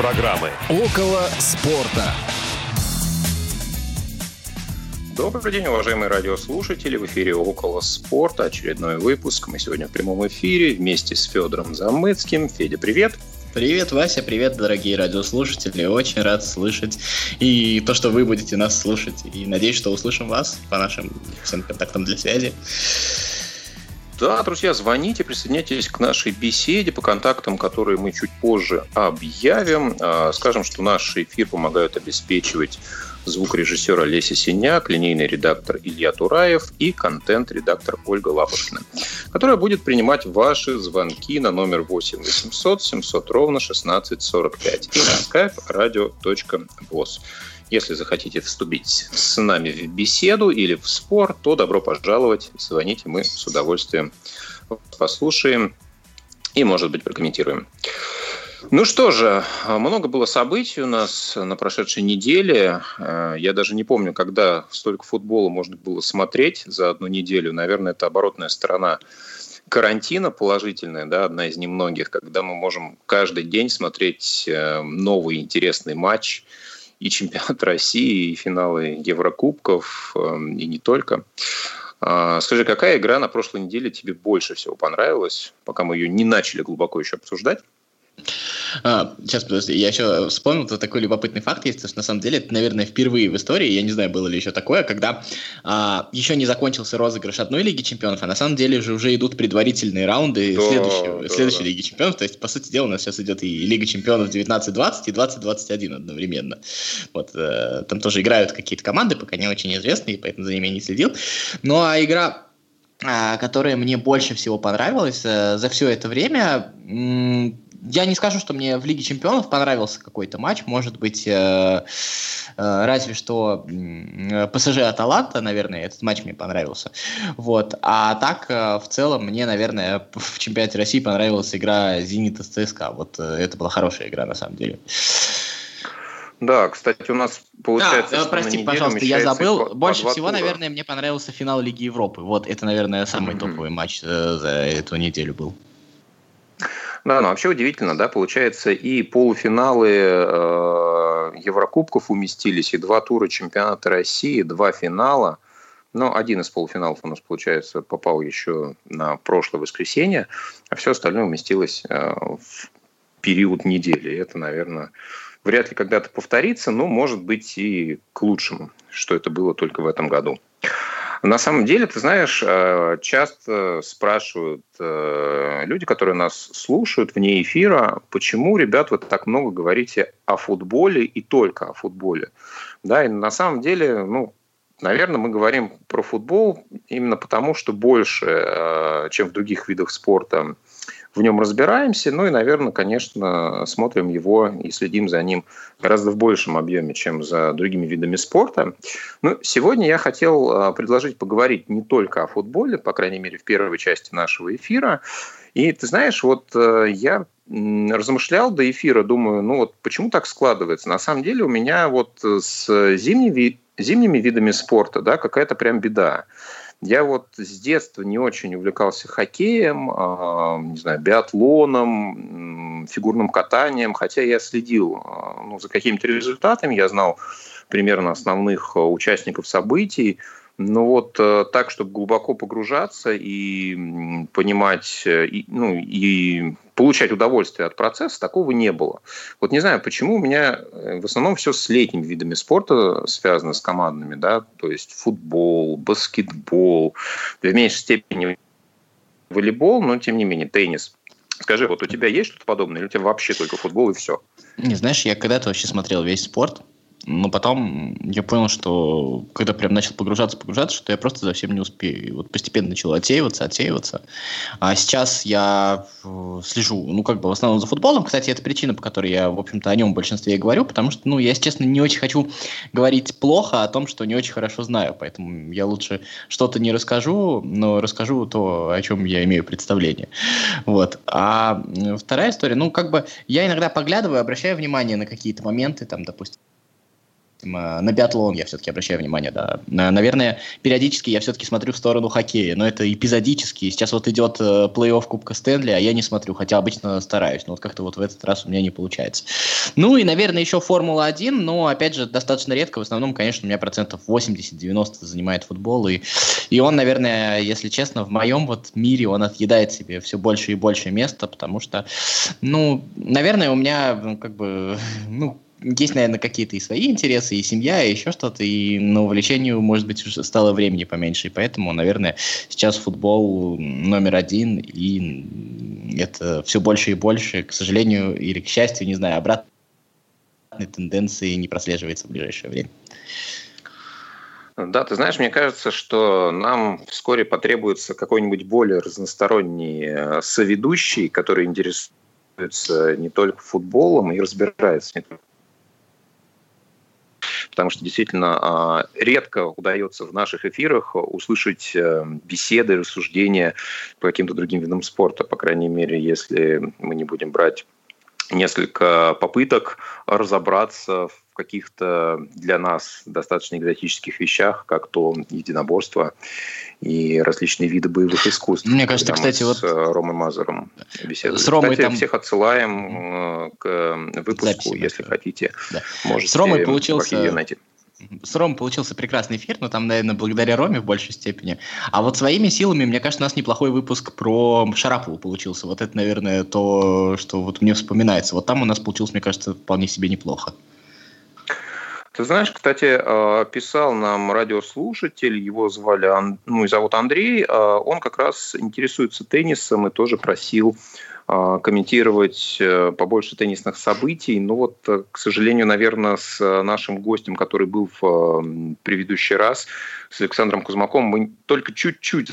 программы «Около спорта». Добрый день, уважаемые радиослушатели. В эфире «Около спорта». Очередной выпуск. Мы сегодня в прямом эфире вместе с Федором Замыцким. Федя, привет. Привет, Вася, привет, дорогие радиослушатели. Очень рад слышать и то, что вы будете нас слушать. И надеюсь, что услышим вас по нашим всем контактам для связи. Да, друзья, звоните, присоединяйтесь к нашей беседе по контактам, которые мы чуть позже объявим. А, скажем, что наш эфир помогают обеспечивать звукорежиссер Олеся Синяк, линейный редактор Илья Тураев и контент-редактор Ольга Лапушкина, которая будет принимать ваши звонки на номер 8 800 700 ровно 1645 и на skype radio.voz. Если захотите вступить с нами в беседу или в спор, то добро пожаловать. Звоните, мы с удовольствием послушаем и, может быть, прокомментируем. Ну что же, много было событий у нас на прошедшей неделе. Я даже не помню, когда столько футбола можно было смотреть за одну неделю. Наверное, это оборотная сторона карантина положительная, да, одна из немногих, когда мы можем каждый день смотреть э, новый интересный матч – и чемпионат России, и финалы Еврокубков, эм, и не только. А, скажи, какая игра на прошлой неделе тебе больше всего понравилась, пока мы ее не начали глубоко еще обсуждать? А, сейчас, подожди, я еще вспомнил, что такой любопытный факт есть, что на самом деле это, наверное, впервые в истории, я не знаю, было ли еще такое, когда а, еще не закончился розыгрыш одной Лиги Чемпионов, а на самом деле уже, уже идут предварительные раунды да, следующего, да, следующей да. Лиги Чемпионов, то есть, по сути дела, у нас сейчас идет и Лига Чемпионов 19-20 и 20-21 одновременно. Вот, э, там тоже играют какие-то команды, пока не очень известные, поэтому за ними я не следил. Ну, а игра а, которая мне больше всего понравилась э, за все это время, я не скажу, что мне в Лиге Чемпионов понравился какой-то матч. Может быть, э, э, разве что ПСЖ Аталанта, наверное, этот матч мне понравился. Вот. А так, в целом, мне, наверное, в чемпионате России понравилась игра Зенита с ЦСКА. Вот это была хорошая игра, на самом деле. Да, кстати, у нас получается... Да, прости, пожалуйста, я забыл. По, Больше по всего, тура. наверное, мне понравился финал Лиги Европы. Вот, это, наверное, самый mm-hmm. топовый матч э, за эту неделю был. Да, ну вообще удивительно, да, получается, и полуфиналы э, Еврокубков уместились, и два тура чемпионата России, два финала. Но один из полуфиналов у нас, получается, попал еще на прошлое воскресенье, а все остальное уместилось э, в период недели. Это, наверное, вряд ли когда-то повторится, но может быть и к лучшему, что это было только в этом году. На самом деле, ты знаешь, э, часто спрашивают э, люди, которые нас слушают вне эфира, почему, ребят, вы так много говорите о футболе и только о футболе. Да, и на самом деле, ну, наверное, мы говорим про футбол именно потому, что больше, э, чем в других видах спорта, в нем разбираемся, ну и, наверное, конечно, смотрим его и следим за ним гораздо в большем объеме, чем за другими видами спорта. Но сегодня я хотел а, предложить поговорить не только о футболе, по крайней мере, в первой части нашего эфира. И ты знаешь, вот э, я размышлял до эфира, думаю, ну вот почему так складывается? На самом деле у меня вот с зимними, зимними видами спорта да, какая-то прям беда. Я вот с детства не очень увлекался хоккеем, а, не знаю, биатлоном, фигурным катанием, хотя я следил а, ну, за какими-то результатами, я знал примерно основных а, участников событий, но вот э, так, чтобы глубоко погружаться и понимать, э, и, ну, и получать удовольствие от процесса, такого не было. Вот не знаю, почему у меня э, в основном все с летними видами спорта связано с командными, да, то есть футбол, баскетбол, в меньшей степени волейбол, но тем не менее теннис. Скажи, вот у тебя есть что-то подобное, или у тебя вообще только футбол и все? Не знаешь, я когда-то вообще смотрел весь спорт, но потом я понял, что когда прям начал погружаться, погружаться, что я просто совсем не успею. И вот постепенно начал отсеиваться, отсеиваться. А сейчас я э, слежу, ну, как бы в основном за футболом. Кстати, это причина, по которой я, в общем-то, о нем в большинстве и говорю, потому что, ну, я, если честно, не очень хочу говорить плохо о том, что не очень хорошо знаю. Поэтому я лучше что-то не расскажу, но расскажу то, о чем я имею представление. Вот. А вторая история, ну, как бы я иногда поглядываю, обращаю внимание на какие-то моменты, там, допустим, на биатлон я все-таки обращаю внимание, да. Наверное, периодически я все-таки смотрю в сторону хоккея, но это эпизодически. Сейчас вот идет э, плей-офф Кубка Стэнли, а я не смотрю, хотя обычно стараюсь, но вот как-то вот в этот раз у меня не получается. Ну и, наверное, еще Формула-1, но, опять же, достаточно редко. В основном, конечно, у меня процентов 80-90 занимает футбол, и, и он, наверное, если честно, в моем вот мире он отъедает себе все больше и больше места, потому что, ну, наверное, у меня, как бы, ну, есть, наверное, какие-то и свои интересы, и семья, и еще что-то, и на увлечению, может быть, уже стало времени поменьше, и поэтому, наверное, сейчас футбол номер один, и это все больше и больше, к сожалению или к счастью, не знаю, обратной тенденции не прослеживается в ближайшее время. Да, ты знаешь, мне кажется, что нам вскоре потребуется какой-нибудь более разносторонний э, соведущий, который интересуется не только футболом и разбирается не только потому что действительно а, редко удается в наших эфирах услышать э, беседы, рассуждения по каким-то другим видам спорта, по крайней мере, если мы не будем брать несколько попыток разобраться в каких-то для нас достаточно экзотических вещах, как то единоборство и различные виды боевых искусств. Мне кажется, кстати, с вот с Ромой Мазером беседовали. С Ромой кстати, там... всех отсылаем э, к выпуску, Записи, если да. хотите. Да. Можете С Ромой получился- найти. С Ромой получился прекрасный эфир, но там, наверное, благодаря Роме в большей степени. А вот своими силами, мне кажется, у нас неплохой выпуск про Шарапову получился. Вот это, наверное, то, что вот мне вспоминается. Вот там у нас получилось, мне кажется, вполне себе неплохо. Ты знаешь, кстати, э, писал нам радиослушатель, его звали, ну зовут Андрей, э, он как раз интересуется теннисом и тоже просил э, комментировать э, побольше теннисных событий. Но вот, э, к сожалению, наверное, с э, нашим гостем, который был в предыдущий раз, с Александром Кузмаком, мы только чуть-чуть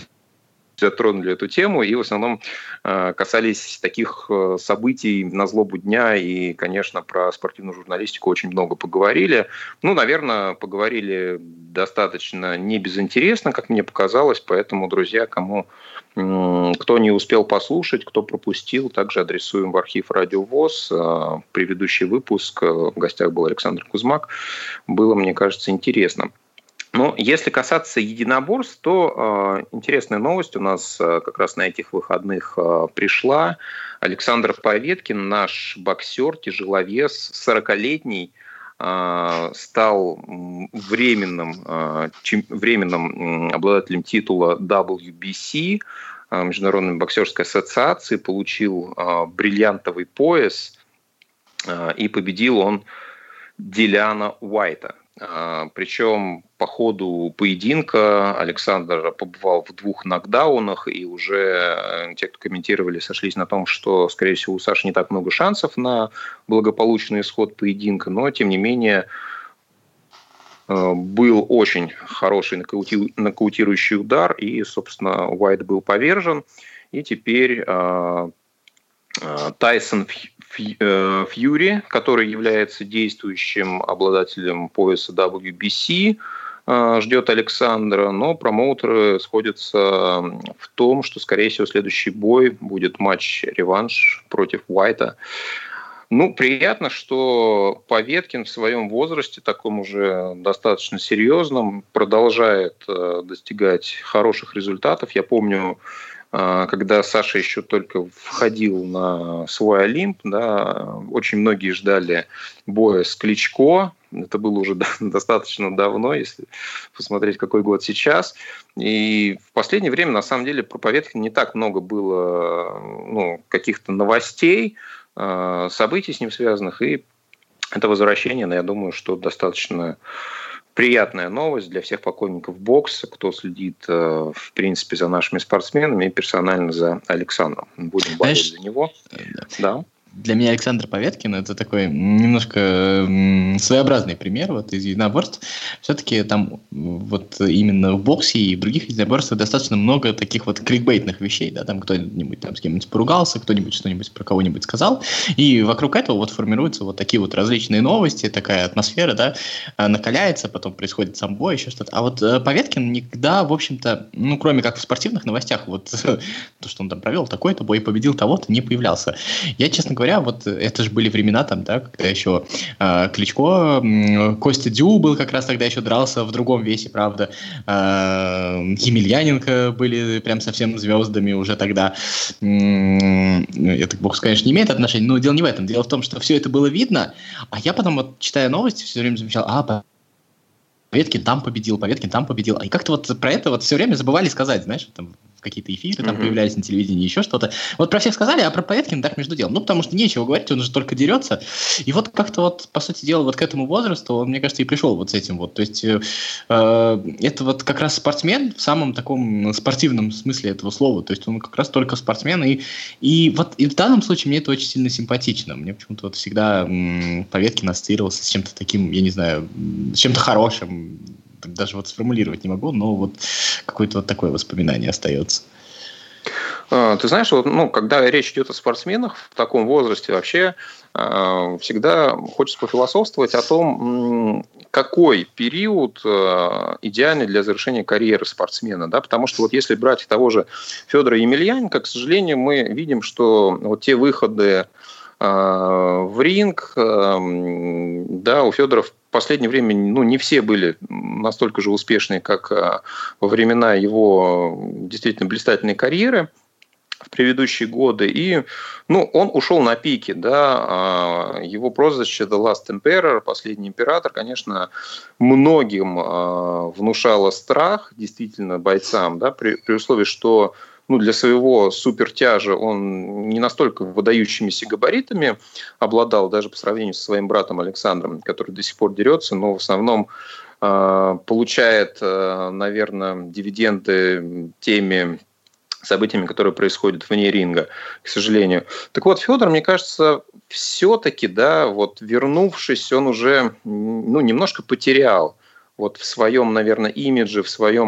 затронули эту тему и в основном э, касались таких э, событий на злобу дня и, конечно, про спортивную журналистику очень много поговорили. Ну, наверное, поговорили достаточно не безинтересно, как мне показалось, поэтому, друзья, кому кто не успел послушать, кто пропустил, также адресуем в архив Радио ВОЗ. Э, Предыдущий выпуск, в гостях был Александр Кузмак, было, мне кажется, интересно. Но если касаться единоборств, то э, интересная новость у нас э, как раз на этих выходных э, пришла. Александр Поветкин, наш боксер, тяжеловес, 40-летний, э, стал временным, э, чем- временным обладателем титула WBC, э, Международной боксерской ассоциации, получил э, бриллиантовый пояс, э, и победил он Диляна Уайта. А, Причем по ходу поединка Александр побывал в двух нокдаунах, и уже э, те, кто комментировали, сошлись на том, что, скорее всего, у Саши не так много шансов на благополучный исход поединка, но, тем не менее, э, был очень хороший нокаути- нокаутирующий удар, и, собственно, Уайт был повержен, и теперь э, Тайсон Фьюри, который является действующим обладателем пояса WBC, э, ждет Александра, но промоутеры сходятся в том, что, скорее всего, следующий бой будет матч-реванш против Уайта. Ну, приятно, что Поветкин в своем возрасте, таком уже достаточно серьезном, продолжает э, достигать хороших результатов. Я помню, э, когда Саша еще только входил на свой Олимп, да, очень многие ждали боя с Кличко. Это было уже достаточно давно, если посмотреть, какой год сейчас. И в последнее время, на самом деле, про Поветкина не так много было ну, каких-то новостей, э, событий с ним связанных, и это возвращение, но я думаю, что достаточно приятная новость для всех поклонников бокса, кто следит, э, в принципе, за нашими спортсменами и персонально за Александром. Будем болеть Знаешь, за него. Да. Для меня Александр Поветкин это такой немножко своеобразный пример вот из единоборств. Все-таки там вот именно в боксе и в других единоборствах достаточно много таких вот кликбейтных вещей, да, там кто-нибудь там с кем-нибудь поругался, кто-нибудь что-нибудь про кого-нибудь сказал, и вокруг этого вот формируются вот такие вот различные новости, такая атмосфера, да, а, накаляется, потом происходит сам бой, еще что-то. А вот э, Поветкин никогда, в общем-то, ну, кроме как в спортивных новостях, вот то, что он там провел такой-то бой, победил того-то, не появлялся. Я, честно говоря, говоря, вот это же были времена там, да, когда еще э, Кличко, э, Костя Дю был как раз тогда еще дрался в другом весе, правда. Э, Емельяненко были прям совсем звездами уже тогда. Э, это, бог, конечно, не имеет отношения, но дело не в этом. Дело в том, что все это было видно, а я потом, вот, читая новости, все время замечал, а, Поветкин там победил, Поветкин там победил. И как-то вот про это вот все время забывали сказать, знаешь, там какие-то эфиры там появлялись на телевидении, еще что-то. Вот про всех сказали, а про Поветкина так между делом. Ну, потому что нечего говорить, он же только дерется. И вот как-то вот, по сути дела, вот к этому возрасту он, мне кажется, и пришел вот с этим вот. То есть э, э, это вот как раз спортсмен в самом таком спортивном смысле этого слова. То есть он как раз только спортсмен. И, и вот и в данном случае мне это очень сильно симпатично. Мне почему-то вот всегда м, Поветкин ассоциировался с чем-то таким, я не знаю, с чем-то хорошим, даже вот сформулировать не могу, но вот какое-то вот такое воспоминание остается. А, ты знаешь, вот, ну, когда речь идет о спортсменах в таком возрасте, вообще а, всегда хочется пофилософствовать о том, какой период а, идеальный для завершения карьеры спортсмена. Да? Потому что вот если брать того же Федора Емельяненко, к сожалению, мы видим, что вот те выходы в ринг, да, у Федора в последнее время ну, не все были настолько же успешные, как во времена его действительно блистательной карьеры в предыдущие годы. И ну, он ушел на пике. Да? А, его прозвище The Last Emperor, последний император, конечно, многим а, внушало страх, действительно, бойцам, да? при, при условии, что ну, для своего супертяжа он не настолько выдающимися габаритами обладал, даже по сравнению со своим братом Александром, который до сих пор дерется, но в основном э, получает, э, наверное, дивиденды теми событиями, которые происходят вне ринга, к сожалению. Так вот, Федор, мне кажется, все-таки, да, вот вернувшись, он уже, ну, немножко потерял вот в своем, наверное, имидже, в своем,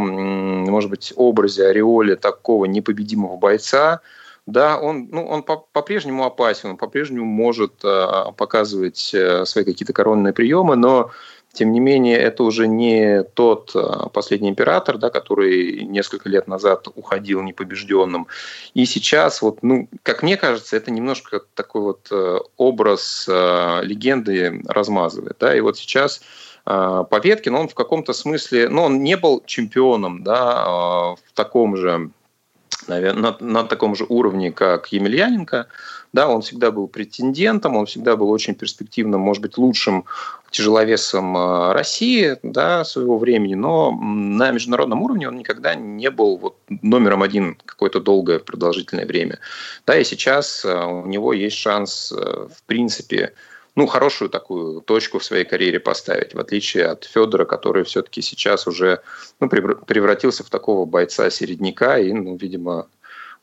может быть, образе, ореоле такого непобедимого бойца, да, он, ну, он по-прежнему опасен, он по-прежнему может э, показывать свои какие-то коронные приемы, но тем не менее, это уже не тот а, последний император, да, который несколько лет назад уходил непобежденным. И сейчас, вот, ну, как мне кажется, это немножко такой вот э, образ э, легенды размазывает. Да? И вот сейчас Поветкин, он в каком-то смысле, ну, он не был чемпионом да, в таком же, наверное, на, на таком же уровне, как Емельяненко, да, он всегда был претендентом, он всегда был очень перспективным, может быть, лучшим тяжеловесом э, России да, своего времени, но на международном уровне он никогда не был вот номером один какое-то долгое продолжительное время. Да, и сейчас э, у него есть шанс, э, в принципе, ну, хорошую такую точку в своей карьере поставить, в отличие от Федора, который все-таки сейчас уже ну, превратился в такого бойца-середняка и, ну, видимо,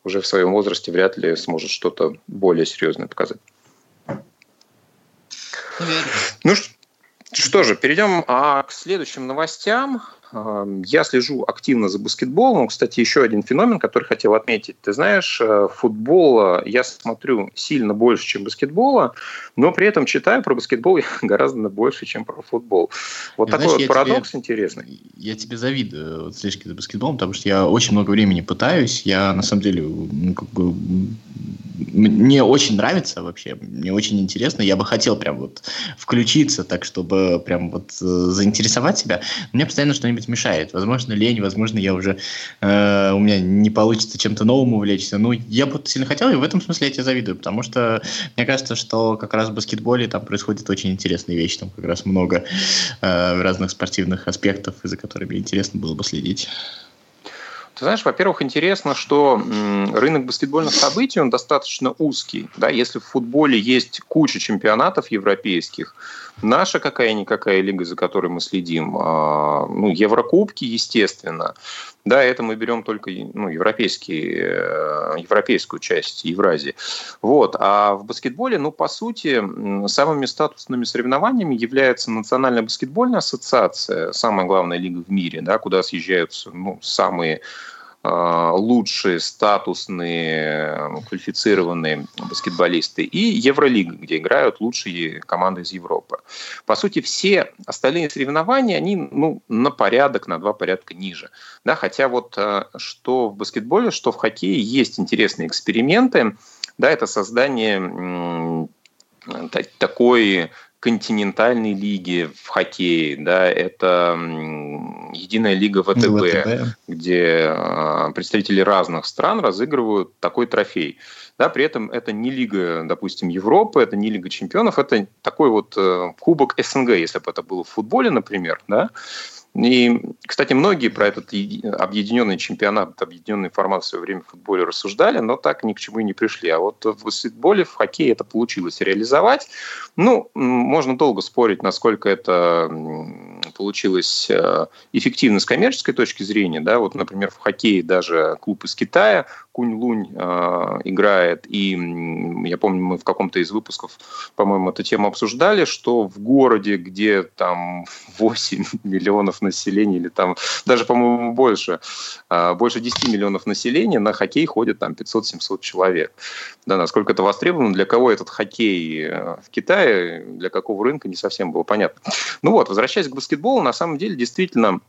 уже в своем возрасте вряд ли сможет что-то более серьезное показать. Ну что же, перейдем а, к следующим новостям. Я слежу активно за баскетболом. Кстати, еще один феномен, который хотел отметить. Ты знаешь, э, футбола я смотрю сильно больше, чем баскетбола, но при этом читаю про баскетбол гораздо больше, чем про футбол. Вот такой знаешь, вот парадокс тебе, интересный. Я тебе завидую вот, слежки за баскетболом, потому что я очень много времени пытаюсь. Я, на самом деле, ну, как бы мне очень нравится вообще, мне очень интересно. Я бы хотел прям вот включиться так, чтобы прям вот э, заинтересовать себя. Мне постоянно что-нибудь мешает. Возможно, лень, возможно, я уже э, у меня не получится чем-то новым увлечься. Ну, я бы сильно хотел, и в этом смысле я тебе завидую, потому что мне кажется, что как раз в баскетболе там происходят очень интересные вещи, там как раз много э, разных спортивных аспектов, за которыми интересно было бы следить. Ты знаешь, во-первых, интересно, что рынок баскетбольных событий, он достаточно узкий. Да? Если в футболе есть куча чемпионатов европейских, наша какая-никакая лига, за которой мы следим, а, ну, Еврокубки, естественно, да, это мы берем только ну, европейские, э, европейскую часть Евразии. Вот. А в баскетболе, ну, по сути, самыми статусными соревнованиями является Национальная баскетбольная ассоциация, самая главная лига в мире, да, куда съезжаются ну, самые лучшие статусные квалифицированные баскетболисты, и Евролига, где играют лучшие команды из Европы. По сути, все остальные соревнования, они ну, на порядок, на два порядка ниже. Да, хотя вот а, что в баскетболе, что в хоккее есть интересные эксперименты, да, это создание такой континентальной лиги в хоккее, да, это единая лига ВТБ, ВТБ. где а, представители разных стран разыгрывают такой трофей. Да, при этом это не лига, допустим, Европы, это не лига чемпионов, это такой вот э, кубок СНГ, если бы это было в футболе, например, да, и, кстати, многие про этот объединенный чемпионат, объединенный формат в свое время в футболе рассуждали, но так ни к чему и не пришли. А вот в баскетболе, в хоккее это получилось реализовать. Ну, можно долго спорить, насколько это получилось э, эффективно с коммерческой точки зрения. Да? Вот, например, в хоккее даже клуб из Китая Кунь-Лунь э, играет. И я помню, мы в каком-то из выпусков, по-моему, эту тему обсуждали, что в городе, где там 8 миллионов населения, или там даже, по-моему, больше, э, больше 10 миллионов населения, на хоккей ходит там 500-700 человек. Да, насколько это востребовано, для кого этот хоккей э, в Китае, для какого рынка, не совсем было понятно. Ну вот, возвращаясь к баскетболу, на самом деле, действительно,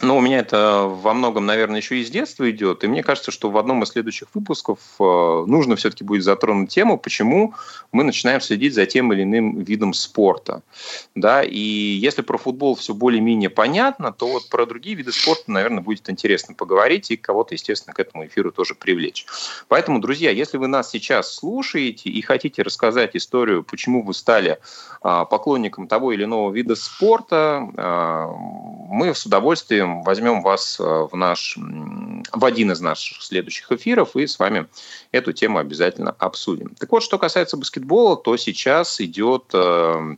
ну, у меня это во многом, наверное, еще из детства идет. И мне кажется, что в одном из следующих выпусков э, нужно все-таки будет затронуть тему, почему мы начинаем следить за тем или иным видом спорта. Да? И если про футбол все более-менее понятно, то вот про другие виды спорта, наверное, будет интересно поговорить и кого-то, естественно, к этому эфиру тоже привлечь. Поэтому, друзья, если вы нас сейчас слушаете и хотите рассказать историю, почему вы стали а, поклонником того или иного вида спорта, а, мы с удовольствием возьмем вас э, в, наш, в один из наших следующих эфиров и с вами эту тему обязательно обсудим. Так вот, что касается баскетбола, то сейчас идет э,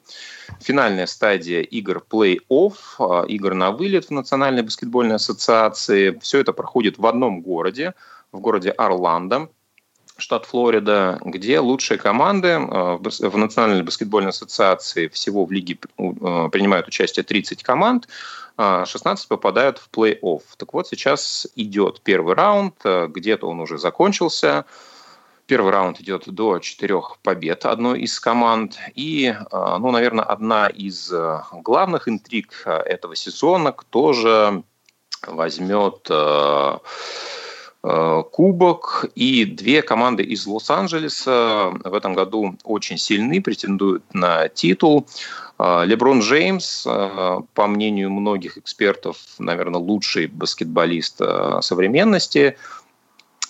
финальная стадия игр плей-офф, э, игр на вылет в Национальной баскетбольной ассоциации. Все это проходит в одном городе, в городе Орландо штат Флорида, где лучшие команды в Национальной баскетбольной ассоциации всего в лиге принимают участие 30 команд. 16 а, попадают в плей-офф. Так вот, сейчас идет первый раунд, э, где-то он уже закончился. Первый раунд идет до четырех побед одной из команд. И, э, ну, наверное, одна из э, главных интриг этого сезона, кто же возьмет кубок. И две команды из Лос-Анджелеса в этом году очень сильны, претендуют на титул. А, Леброн Джеймс, а, по мнению многих экспертов, наверное, лучший баскетболист современности.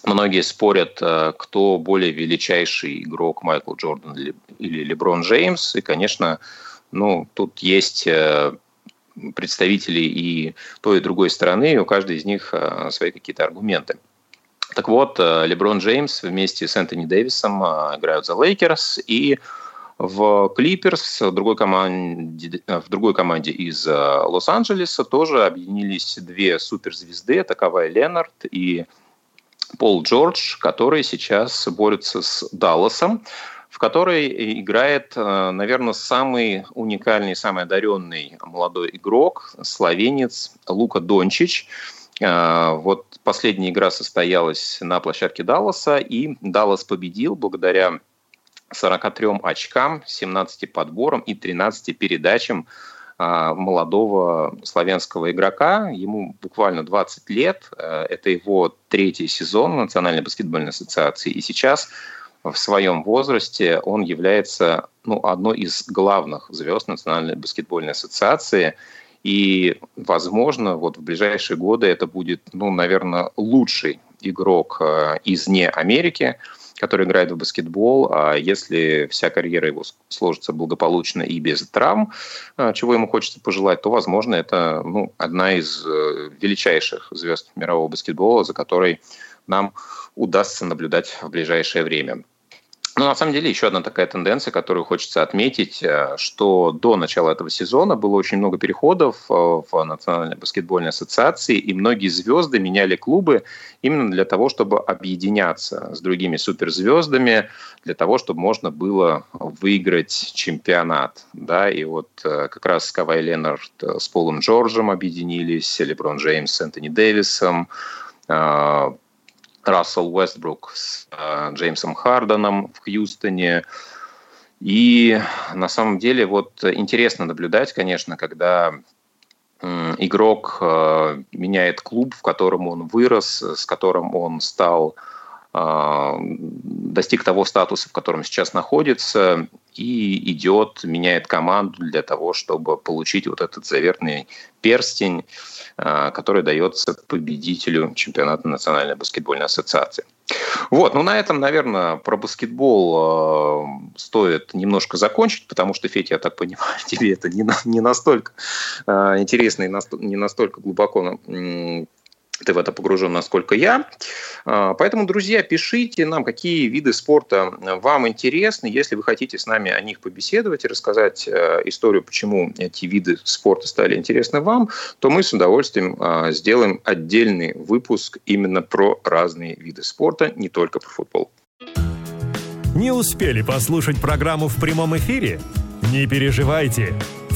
Многие спорят, кто более величайший игрок, Майкл Джордан или Леброн Джеймс. И, конечно, ну, тут есть представители и той, и другой стороны, и у каждой из них свои какие-то аргументы. Так вот, Леброн Джеймс вместе с Энтони Дэвисом играют за Лейкерс, и в Клиперс, в другой команде, в другой команде из э, Лос-Анджелеса тоже объединились две суперзвезды, Кавай Леонард и Пол Джордж, которые сейчас борются с Далласом, в которой играет, э, наверное, самый уникальный, самый одаренный молодой игрок, словенец Лука Дончич. Э, вот последняя игра состоялась на площадке Далласа, и Даллас победил благодаря 43 очкам, 17 подборам и 13 передачам а, молодого славянского игрока. Ему буквально 20 лет. Э, это его третий сезон в Национальной баскетбольной ассоциации. И сейчас в своем возрасте он является ну, одной из главных звезд Национальной баскетбольной ассоциации. И, возможно, вот в ближайшие годы это будет, ну, наверное, лучший игрок э, из не Америки – который играет в баскетбол, а если вся карьера его сложится благополучно и без травм, а, чего ему хочется пожелать, то, возможно, это ну, одна из э, величайших звезд мирового баскетбола, за которой нам удастся наблюдать в ближайшее время. Ну, на самом деле, еще одна такая тенденция, которую хочется отметить, э, что до начала этого сезона было очень много переходов э, в Национальной баскетбольной ассоциации, и многие звезды меняли клубы именно для того, чтобы объединяться с другими суперзвездами, для того, чтобы можно было выиграть чемпионат. Да? И вот э, как раз Кавай Ленард с Полом Джорджем объединились, Леброн Джеймс с Энтони Дэвисом, Рассел Уэстбрук с э, Джеймсом Харденом в Хьюстоне. И на самом деле вот интересно наблюдать, конечно, когда э, игрок э, меняет клуб, в котором он вырос, с которым он стал достиг того статуса, в котором сейчас находится, и идет, меняет команду для того, чтобы получить вот этот заветный перстень, который дается победителю чемпионата Национальной баскетбольной ассоциации. Вот, ну на этом, наверное, про баскетбол э, стоит немножко закончить, потому что, Федя, я так понимаю, тебе это не, не настолько э, интересно и наст, не настолько глубоко ты в это погружен, насколько я. А, поэтому, друзья, пишите нам, какие виды спорта вам интересны. Если вы хотите с нами о них побеседовать и рассказать э, историю, почему эти виды спорта стали интересны вам, то мы с удовольствием а, сделаем отдельный выпуск именно про разные виды спорта, не только про футбол. Не успели послушать программу в прямом эфире? Не переживайте.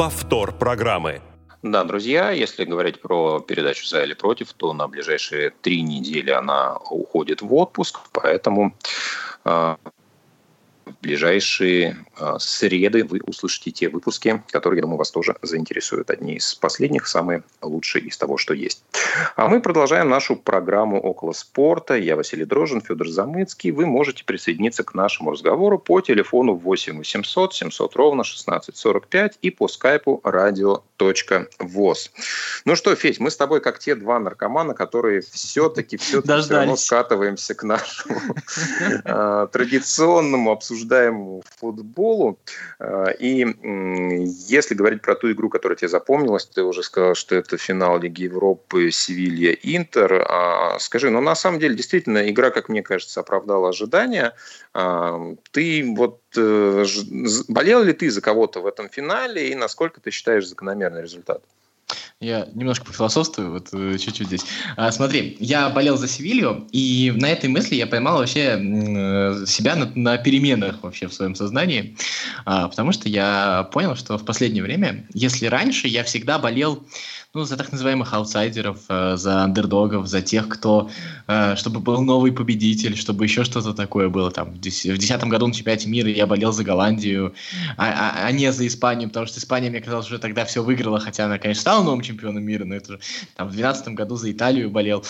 повтор программы. Да, друзья, если говорить про передачу «За или против», то на ближайшие три недели она уходит в отпуск, поэтому а, в ближайшие э, среды вы услышите те выпуски, которые, я думаю, вас тоже заинтересуют. Одни из последних, самые лучшие из того, что есть. А мы продолжаем нашу программу «Около спорта». Я Василий Дрожин, Федор Замыцкий. Вы можете присоединиться к нашему разговору по телефону 8 800 700 ровно 1645 и по скайпу radio.voz. Ну что, Федь, мы с тобой как те два наркомана, которые все-таки все, все равно скатываемся к нашему э, традиционному обсуждаемому футболу. А, и если говорить про ту игру, которая тебе запомнилась, ты уже сказал, что это финал Лиги Европы Севилья-Интер. А, скажи, ну на самом деле действительно игра, как мне кажется, оправдала ожидания. А, ты вот э, болел ли ты за кого-то в этом финале и насколько ты считаешь закономерный результат? Я немножко пофилософствую, вот э, чуть-чуть здесь. А, смотри, я болел за Севилью, и на этой мысли я поймал вообще э, себя на, на переменах вообще в своем сознании, а, потому что я понял, что в последнее время, если раньше я всегда болел ну, за так называемых аутсайдеров, э, за андердогов, за тех, кто, э, чтобы был новый победитель, чтобы еще что-то такое было. Там, в 2010 году на чемпионате мира я болел за Голландию, а, а, а не за Испанию, потому что Испания, мне казалось, уже тогда все выиграла, хотя она, конечно, стала новым чемпионом мира, но это там, в 2012 году за Италию болел.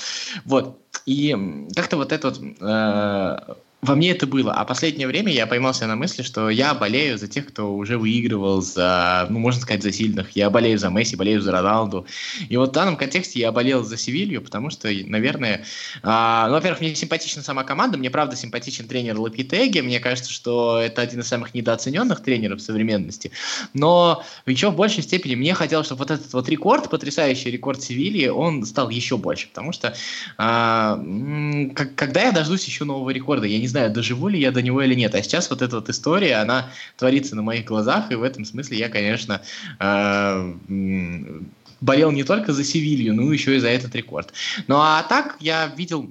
Вот. И как-то вот этот э, во мне это было. А последнее время я поймался на мысли, что я болею за тех, кто уже выигрывал, за, ну, можно сказать, за сильных. Я болею за Месси, болею за Роналду. И вот в данном контексте я болел за Севилью, потому что, наверное, а, ну, во-первых, мне симпатична сама команда, мне правда симпатичен тренер Лапитеги, мне кажется, что это один из самых недооцененных тренеров современности. Но еще в большей степени мне хотелось, чтобы вот этот вот рекорд, потрясающий рекорд Севильи, он стал еще больше, потому что а, когда я дождусь еще нового рекорда, я не знаю, доживу ли я до него или нет. А сейчас вот эта вот история, она творится на моих глазах, и в этом смысле я, конечно, э, болел не только за Севилью, но еще и за этот рекорд. Ну а так я видел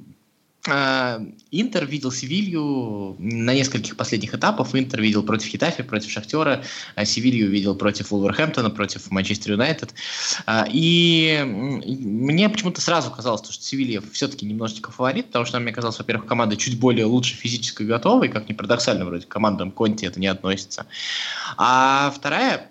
Интер видел Севилью на нескольких последних этапах. Интер видел против Хитафи, против Шахтера. А Севилью видел против Вулверхэмптона, против Манчестер Юнайтед. А, и мне почему-то сразу казалось, что Севилья все-таки немножечко фаворит, потому что мне казалось, во-первых, команда чуть более лучше физически готова, и как ни парадоксально, вроде командам Конти это не относится. А вторая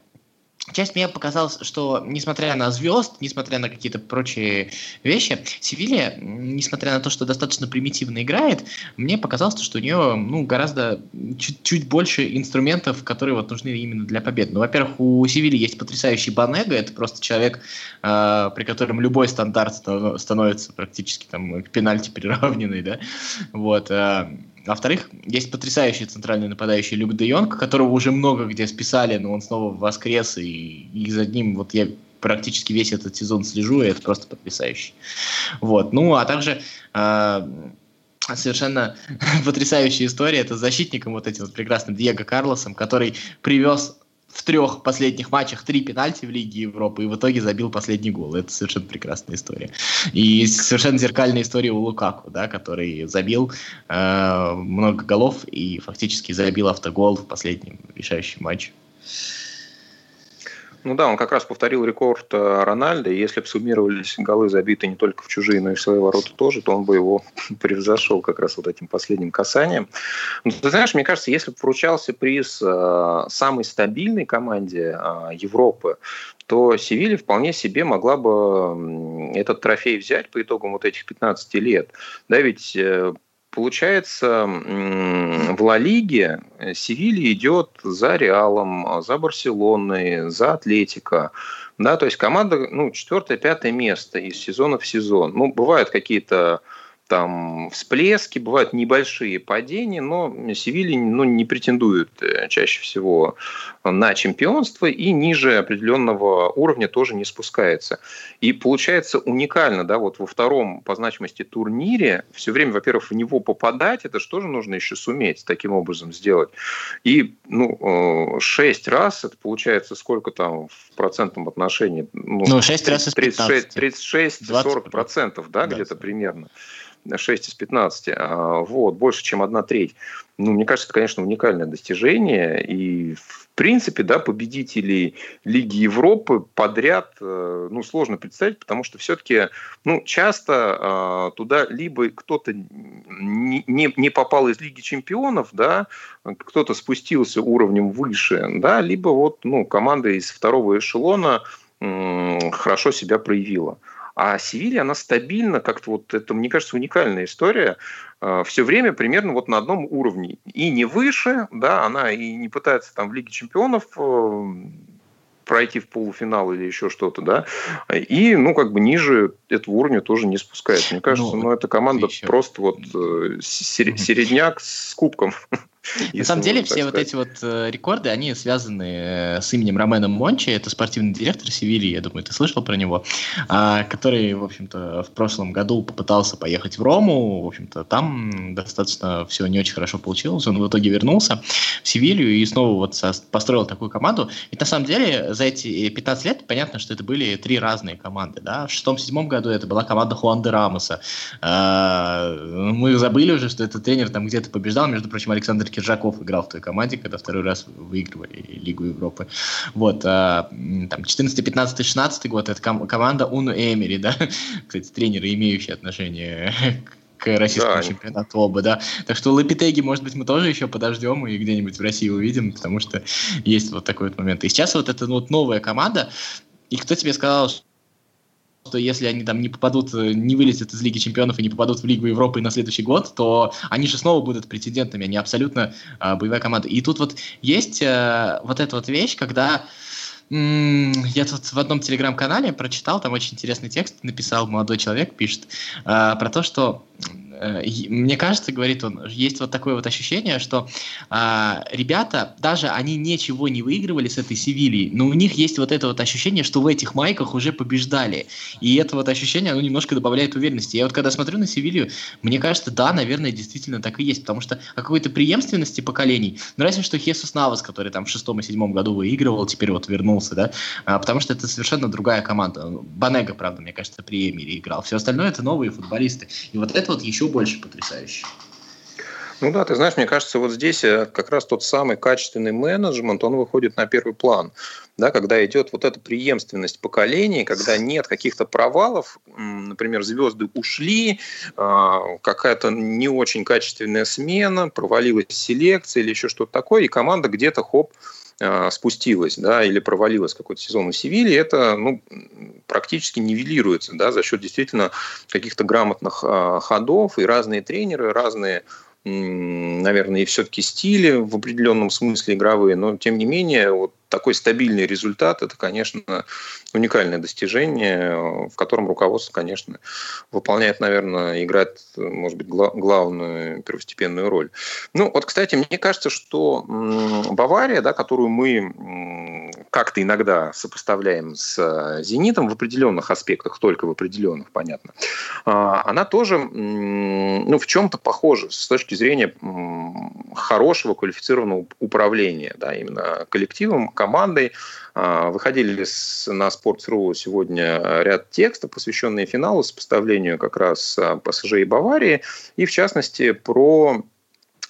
часть меня показалось, что несмотря на звезд, несмотря на какие-то прочие вещи, Севилья, несмотря на то, что достаточно примитивно играет, мне показалось, что у нее ну, гораздо чуть-чуть больше инструментов, которые вот нужны именно для побед. Ну, во-первых, у Севильи есть потрясающий Банега, это просто человек, э, при котором любой стандарт становится практически там к пенальти приравненный, да, вот, э, во-вторых, есть потрясающий центральный нападающий Люк Де Йонг, которого уже много где списали, но он снова воскрес, и, и за ним вот я практически весь этот сезон слежу, и это просто потрясающе. Вот. Ну, а также э, совершенно потрясающая история, это с защитником вот этим вот прекрасным Диего Карлосом, который привез в трех последних матчах три пенальти в Лиге Европы и в итоге забил последний гол. Это совершенно прекрасная история. И совершенно зеркальная история у Лукаку, да, который забил э, много голов и фактически забил автогол в последнем решающем матче. Ну да, он как раз повторил рекорд э, Рональда, и если бы суммировались голы, забитые не только в чужие, но и в свои ворота тоже, то он бы его превзошел как раз вот этим последним касанием. Но, ты знаешь, мне кажется, если бы вручался приз э, самой стабильной команде э, Европы, то Севилья вполне себе могла бы этот трофей взять по итогам вот этих 15 лет. Да, ведь Получается, в Ла Лиге Севилья идет за Реалом, за Барселоной, за Атлетико. Да, то есть команда, ну, четвертое, пятое место из сезона в сезон. Ну, бывают какие-то там всплески, бывают небольшие падения, но Севилья ну, не претендует э, чаще всего на чемпионство и ниже определенного уровня тоже не спускается. И получается уникально, да, вот во втором по значимости турнире все время, во-первых, в него попадать, это что же нужно еще суметь таким образом сделать. И, ну, э, шесть раз, это получается сколько там в процентном отношении? Ну, ну 6 раз из 36, 36 процентов, да, где-то примерно. 6 из 15, а, вот, больше, чем одна треть. Ну, мне кажется, это, конечно, уникальное достижение, и, в принципе, да, победителей Лиги Европы подряд, э, ну, сложно представить, потому что все-таки, ну, часто а, туда либо кто-то не, не попал из Лиги Чемпионов, да, кто-то спустился уровнем выше, да, либо вот, ну, команда из второго эшелона хорошо себя проявила. А Севилья, она стабильно, как-то вот это, мне кажется, уникальная история, э, все время примерно вот на одном уровне. И не выше, да, она и не пытается там в Лиге чемпионов э, пройти в полуфинал или еще что-то, да, и, ну, как бы ниже этого уровня тоже не спускается. Мне кажется, ну, ну эта команда еще. просто вот э, середняк с кубком. На самом деле все вот эти вот э, рекорды, они связаны э, с именем Роменом Мончи, это спортивный директор Севильи, я думаю, ты слышал про него, а, который, в общем-то, в прошлом году попытался поехать в Рому, в общем-то, там достаточно все не очень хорошо получилось, он в итоге вернулся в Севилью и снова вот построил такую команду. Ведь на самом деле за эти 15 лет понятно, что это были три разные команды, да, в шестом-седьмом году это была команда Хуан де Рамоса, а, мы забыли уже, что этот тренер там где-то побеждал, между прочим, Александр Киржаков играл в той команде, когда второй раз выигрывали Лигу Европы. Вот, а, там, 14, 15, 16 год, это ком- команда Уну Эмери, да, кстати, тренеры, имеющие отношение к российскому да. чемпионату оба, да. Так что Лапитеги, может быть, мы тоже еще подождем и где-нибудь в России увидим, потому что есть вот такой вот момент. И сейчас вот эта вот новая команда, и кто тебе сказал, что если они там не попадут, э, не вылезут из Лиги Чемпионов и не попадут в Лигу Европы на следующий год, то они же снова будут претендентами, они абсолютно э, боевая команда. И тут вот есть э, вот эта вот вещь, когда я тут в одном телеграм-канале прочитал, там очень интересный текст написал молодой человек, пишет, э, про то, что мне кажется, говорит он, есть вот такое вот ощущение, что а, ребята, даже они ничего не выигрывали с этой Севильей, но у них есть вот это вот ощущение, что в этих майках уже побеждали. И это вот ощущение, оно немножко добавляет уверенности. Я вот когда смотрю на Севилью, мне кажется, да, наверное, действительно так и есть, потому что о какой-то преемственности поколений, ну разве что Хесус Навас, который там в шестом и седьмом году выигрывал, теперь вот вернулся, да, а, потому что это совершенно другая команда. Банега, правда, мне кажется, при Эмире играл. Все остальное это новые футболисты. И вот это вот еще больше потрясающе. Ну да, ты знаешь, мне кажется, вот здесь э, как раз тот самый качественный менеджмент, он выходит на первый план. Да, когда идет вот эта преемственность поколений, когда нет каких-то провалов, например, звезды ушли, а, какая-то не очень качественная смена, провалилась селекция или еще что-то такое, и команда где-то хоп, спустилась, да, или провалилась какой-то сезон в Севилье, это ну, практически нивелируется да, за счет действительно каких-то грамотных а, ходов и разные тренеры, разные наверное, и все-таки стили в определенном смысле игровые, но тем не менее вот такой стабильный результат – это, конечно, уникальное достижение, в котором руководство, конечно, выполняет, наверное, играет, может быть, гла- главную первостепенную роль. Ну, вот, кстати, мне кажется, что Бавария, да, которую мы как-то иногда сопоставляем с «Зенитом» в определенных аспектах, только в определенных, понятно, а, она тоже ну, в чем-то похожа с точки зрения хорошего квалифицированного управления, да, именно коллективом, командой. Выходили на Sports.ru сегодня ряд текстов, посвященные финалу, сопоставлению как раз ПСЖ и Баварии, и в частности про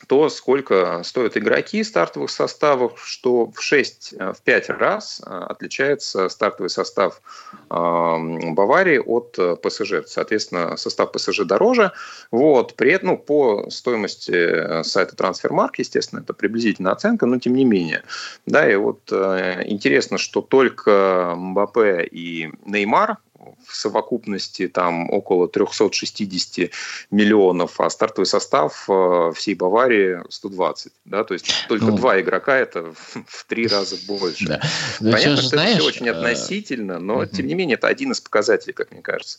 то, сколько стоят игроки стартовых составов, что в 6, э, в 5 раз э, отличается стартовый состав Баварии от э, ПСЖ. Соответственно, состав ПСЖ дороже. Вот. При этом ну, по стоимости сайта Transfermarkt, естественно, это приблизительная оценка, но тем не менее. Да, и вот интересно, что только Мбаппе и Неймар в совокупности там около 360 миллионов, а стартовый состав э, всей Баварии 120. Да? То есть только ну, два игрока это в три раза больше. Да. Понятно, что, знаешь, это все очень э, относительно, но тем не менее это один из показателей, как мне кажется.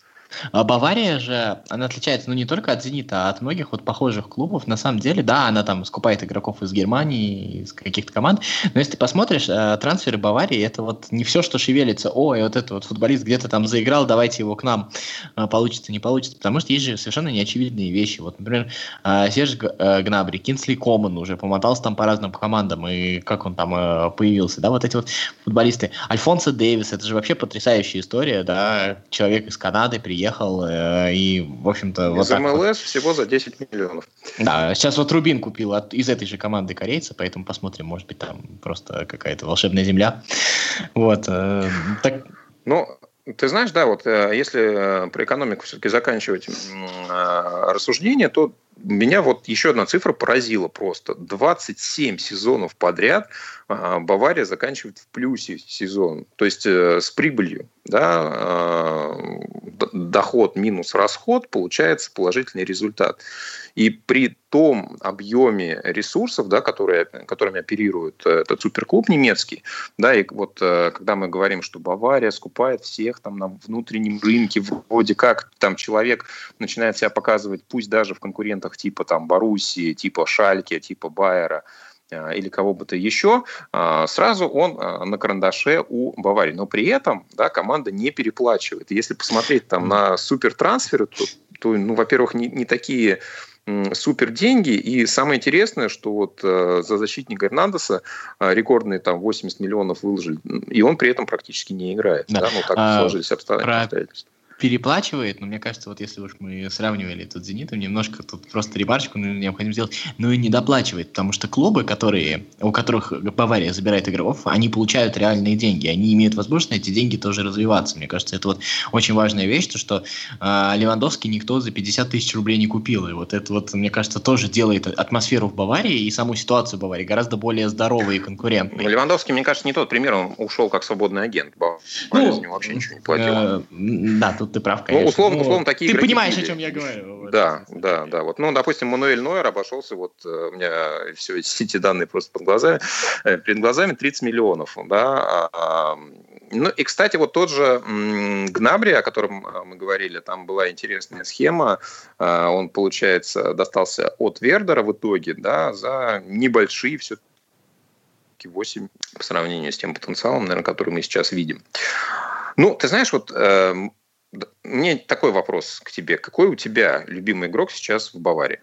А Бавария же, она отличается, ну, не только от «Зенита», а от многих вот похожих клубов. На самом деле, да, она там скупает игроков из Германии, из каких-то команд. Но если ты посмотришь, э, трансферы Баварии, это вот не все, что шевелится. Ой, вот этот вот футболист где-то там заиграл, давайте его к нам. Э, получится, не получится. Потому что есть же совершенно неочевидные вещи. Вот, например, э, Серж Гнабри, Кинсли Коман уже помотался там по разным командам, и как он там появился, да, вот эти вот футболисты. Альфонсо Дэвис, это же вообще потрясающая история, да, человек из Канады приехал приехал, э, и, в общем-то... Из вот МЛС вот. всего за 10 миллионов. Да, сейчас вот Рубин купил от, из этой же команды корейца, поэтому посмотрим, может быть, там просто какая-то волшебная земля. Вот. Э, так... Ну, ты знаешь, да, вот э, если про экономику все-таки заканчивать рассуждение, то меня вот еще одна цифра поразила просто. 27 сезонов подряд Бавария заканчивает в плюсе сезон. То есть э, с прибылью. Да, а, доход минус расход получается положительный результат. И при том объеме ресурсов, да, которые, которыми оперирует э, этот суперклуб немецкий, да, и вот э, когда мы говорим, что Бавария скупает всех там на внутреннем рынке, вроде как там человек начинает себя показывать, пусть даже в конкурентах типа там Боруссии, типа Шальки, типа Байера, э, или кого бы то еще, сразу он на карандаше у Баварии. Но при этом да, команда не переплачивает. Если посмотреть там на супертрансферы, то, то ну, во-первых, не, не такие супер деньги. И самое интересное, что вот э, за защитника Эрнандеса э, рекордные там 80 миллионов выложили, и он при этом практически не играет. Да. Да? Ну, так а, сложились обстоятельства переплачивает, но мне кажется, вот если уж мы сравнивали тут с «Зенитом», немножко тут просто ремарочку необходимо сделать, но и не доплачивает, потому что клубы, которые, у которых Бавария забирает игроков, они получают реальные деньги, они имеют возможность на эти деньги тоже развиваться. Мне кажется, это вот очень важная вещь, то, что э, Левандовский никто за 50 тысяч рублей не купил, и вот это вот, мне кажется, тоже делает атмосферу в Баварии и саму ситуацию в Баварии гораздо более здоровой и конкурентной. Ну, Левандовский, мне кажется, не тот пример, он ушел как свободный агент. Бавария ну, с него вообще ничего не платила. Э, да, тут ты прав, ну, конечно. Ну, условно, условно такие Ты понимаешь, были. о чем я говорю. Да, да, да. Вот, ну, допустим, Мануэль Нойер обошелся, вот э, у меня все эти данные просто под глазами, э, перед глазами 30 миллионов, да. А, а, ну, и, кстати, вот тот же Гнабри, о котором э, мы говорили, там была интересная схема. Он, получается, достался от Вердера в итоге, да, за небольшие все 8 по сравнению с тем потенциалом, наверное, который мы сейчас видим. Ну, ты знаешь, вот э, мне такой вопрос к тебе. Какой у тебя любимый игрок сейчас в Баварии?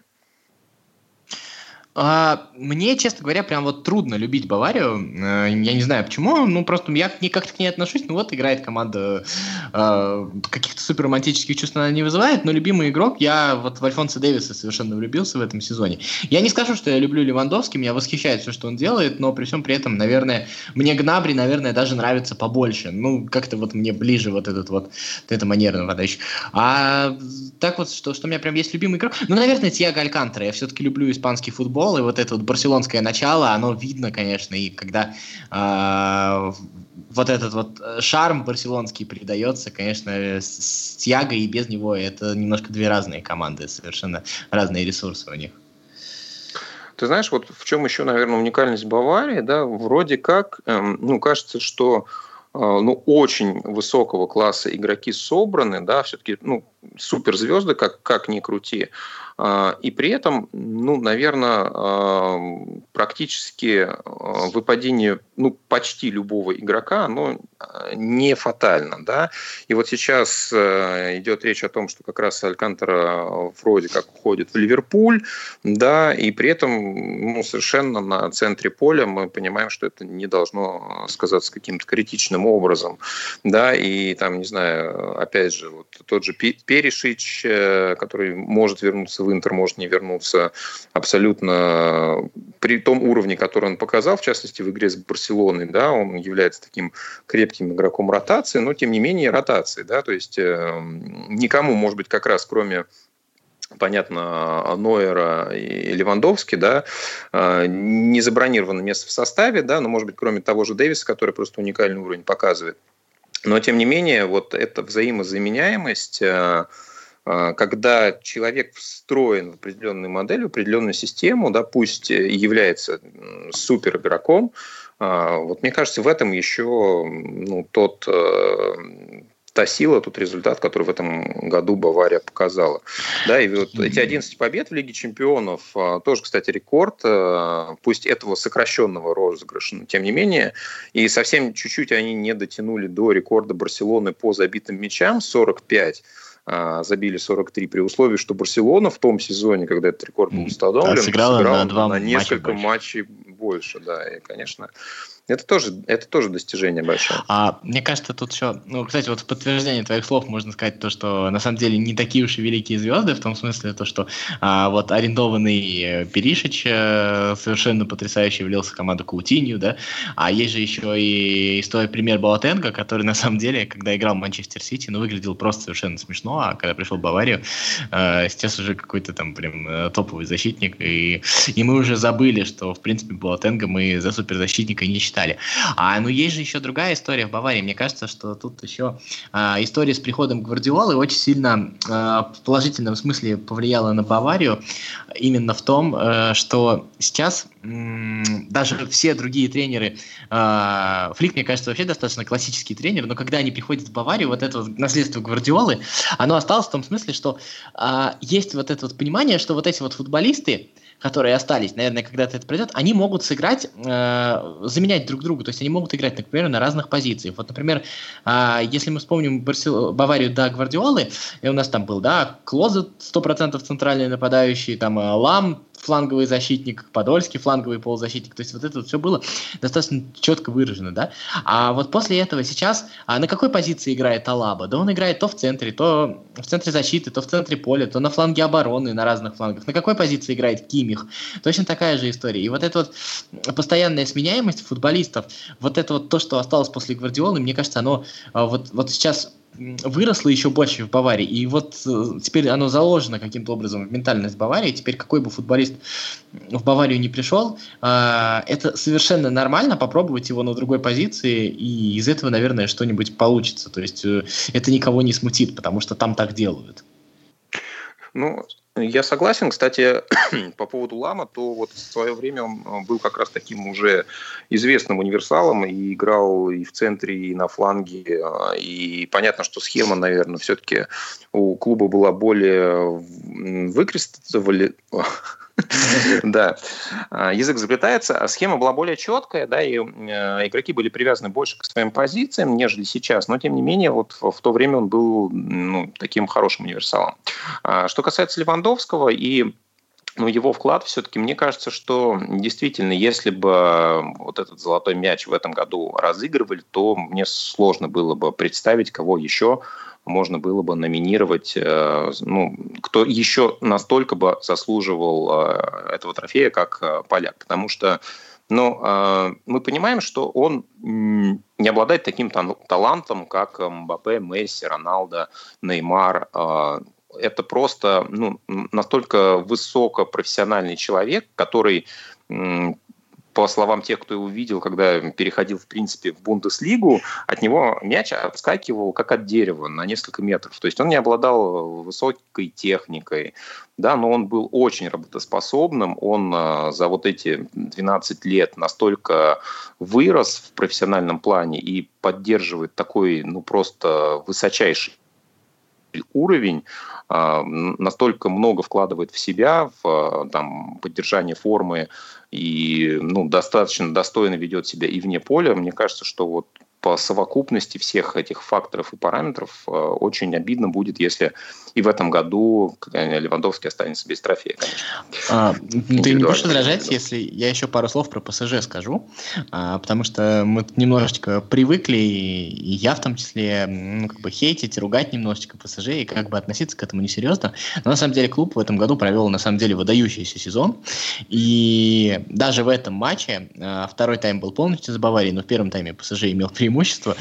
А, мне, честно говоря, прям вот трудно любить Баварию. Э, я не знаю почему. Ну, просто я как-то к ней отношусь. Ну, вот играет команда. Э, каких-то супер романтических чувств она не вызывает. Но любимый игрок, я вот в Альфонса Дэвиса совершенно влюбился в этом сезоне. Я не скажу, что я люблю Левандовский. Меня восхищает все, что он делает. Но при всем при этом, наверное, мне Гнабри, наверное, даже нравится побольше. Ну, как-то вот мне ближе вот этот вот, эта манерная подача. А так вот, что, что у меня прям есть любимый игрок. Ну, наверное, Тиаго Алькантера. Я все-таки люблю испанский футбол футбол, и вот это вот барселонское начало, оно видно, конечно, и когда э, вот этот вот шарм барселонский передается, конечно, с, с Тьяго и без него это немножко две разные команды, совершенно разные ресурсы у них. Ты знаешь, вот в чем еще, наверное, уникальность Баварии, да, вроде как, эм, ну, кажется, что э, ну, очень высокого класса игроки собраны, да, все-таки, ну, суперзвезды, как, как ни крути. А, и при этом, ну, наверное, а, практически а, выпадение ну, почти любого игрока, оно не фатально. Да? И вот сейчас идет речь о том, что как раз Алькантера вроде как уходит в Ливерпуль, да, и при этом ну, совершенно на центре поля мы понимаем, что это не должно сказаться каким-то критичным образом. Да, и там, не знаю, опять же, вот тот же Перешич, э, который может вернуться в Интер, может не вернуться абсолютно при том уровне, который он показал, в частности, в игре с Барселоной, да, он является таким крепким игроком ротации, но, тем не менее, ротации, да, то есть э, никому, может быть, как раз кроме понятно, Нойера и Левандовски, да, э, не забронировано место в составе, да, но, может быть, кроме того же Дэвиса, который просто уникальный уровень показывает. Но, тем не менее, вот эта взаимозаменяемость, э, э, когда человек встроен в определенную модель, в определенную систему, да, пусть является супер игроком, э, вот мне кажется, в этом еще ну, тот та сила, тот результат, который в этом году Бавария показала. Да, и вот эти 11 побед в Лиге чемпионов, а, тоже, кстати, рекорд, а, пусть этого сокращенного розыгрыша, но тем не менее, и совсем чуть-чуть они не дотянули до рекорда Барселоны по забитым мячам, 45 а, забили 43 при условии, что Барселона в том сезоне, когда этот рекорд был установлен, сыграла, сыграла на, два на несколько матчей больше. матчей больше. Да, и, конечно, это тоже, это тоже достижение большое. А, мне кажется, тут еще, ну, кстати, вот в подтверждение твоих слов можно сказать то, что на самом деле не такие уж и великие звезды, в том смысле то, что а, вот арендованный э, Перишич э, совершенно потрясающе влился в команду Каутинью, да, а есть же еще и история пример Балатенко, который на самом деле, когда играл в Манчестер Сити, ну, выглядел просто совершенно смешно, а когда пришел в Баварию, э, сейчас уже какой-то там прям топовый защитник, и, и мы уже забыли, что, в принципе, Балатенко мы за суперзащитника не считаем считали. А, ну, есть же еще другая история в Баварии. Мне кажется, что тут еще а, история с приходом Гвардиолы очень сильно а, в положительном смысле повлияла на Баварию. Именно в том, а, что сейчас даже все другие тренеры, а, Флик, мне кажется, вообще достаточно классический тренер, но когда они приходят в Баварию, вот это вот наследство Гвардиолы, оно осталось в том смысле, что а, есть вот это вот понимание, что вот эти вот футболисты, которые остались, наверное, когда-то это пройдет, они могут сыграть, э, заменять друг друга, то есть они могут играть, например, на разных позициях. Вот, например, э, если мы вспомним Барсел... Баварию до Гвардиолы, и у нас там был, да, Клозет 100% центральный нападающий, там э, Лам фланговый защитник, Подольский фланговый полузащитник. То есть вот это вот все было достаточно четко выражено, да. А вот после этого сейчас а на какой позиции играет Алаба? Да он играет то в центре, то в центре защиты, то в центре поля, то на фланге обороны, на разных флангах. На какой позиции играет Кимих? Точно такая же история. И вот эта вот постоянная сменяемость футболистов, вот это вот то, что осталось после Гвардиолы, мне кажется, оно а, вот, вот сейчас выросло еще больше в Баварии. И вот э, теперь оно заложено каким-то образом в ментальность Баварии. Теперь какой бы футболист в Баварию не пришел, э, это совершенно нормально попробовать его на другой позиции, и из этого, наверное, что-нибудь получится. То есть э, это никого не смутит, потому что там так делают. Ну, я согласен. Кстати, по поводу Лама, то вот в свое время он э, был как раз таким уже известным универсалом и играл и в центре, и на фланге. Э, и понятно, что схема, наверное, все-таки у клуба была более выкристаллизована Да. А, язык заплетается, а схема была более четкая, да, и э, игроки были привязаны больше к своим позициям, нежели сейчас. Но, тем не менее, вот в то время он был ну, таким хорошим универсалом. А, что касается Левандовского и ну, его вклад все-таки, мне кажется, что действительно, если бы вот этот золотой мяч в этом году разыгрывали, то мне сложно было бы представить, кого еще можно было бы номинировать, э, ну, кто еще настолько бы заслуживал э, этого трофея, как э, поляк. Потому что ну, мы понимаем, что он не обладает таким талантом, как Мбаппе, Месси, Роналдо, Неймар. Это просто ну, настолько высокопрофессиональный человек, который по словам тех, кто его видел, когда переходил, в принципе, в Бундеслигу, от него мяч отскакивал как от дерева на несколько метров. То есть он не обладал высокой техникой, да, но он был очень работоспособным. Он а, за вот эти 12 лет настолько вырос в профессиональном плане и поддерживает такой, ну, просто высочайший уровень, а, настолько много вкладывает в себя, в там, поддержание формы и ну, достаточно достойно ведет себя и вне поля. Мне кажется, что вот по совокупности всех этих факторов и параметров э, очень обидно будет, если и в этом году Левандовский останется без трофея, конечно. А, ты не будешь возражать, если я еще пару слов про ПСЖ скажу, а, потому что мы немножечко привыкли, и я в том числе, ну, как бы хейтить, ругать немножечко ПСЖ и как бы относиться к этому несерьезно. Но на самом деле клуб в этом году провел на самом деле выдающийся сезон, и даже в этом матче а, второй тайм был полностью за Баварией, но в первом тайме ПСЖ имел преимущество преимущество,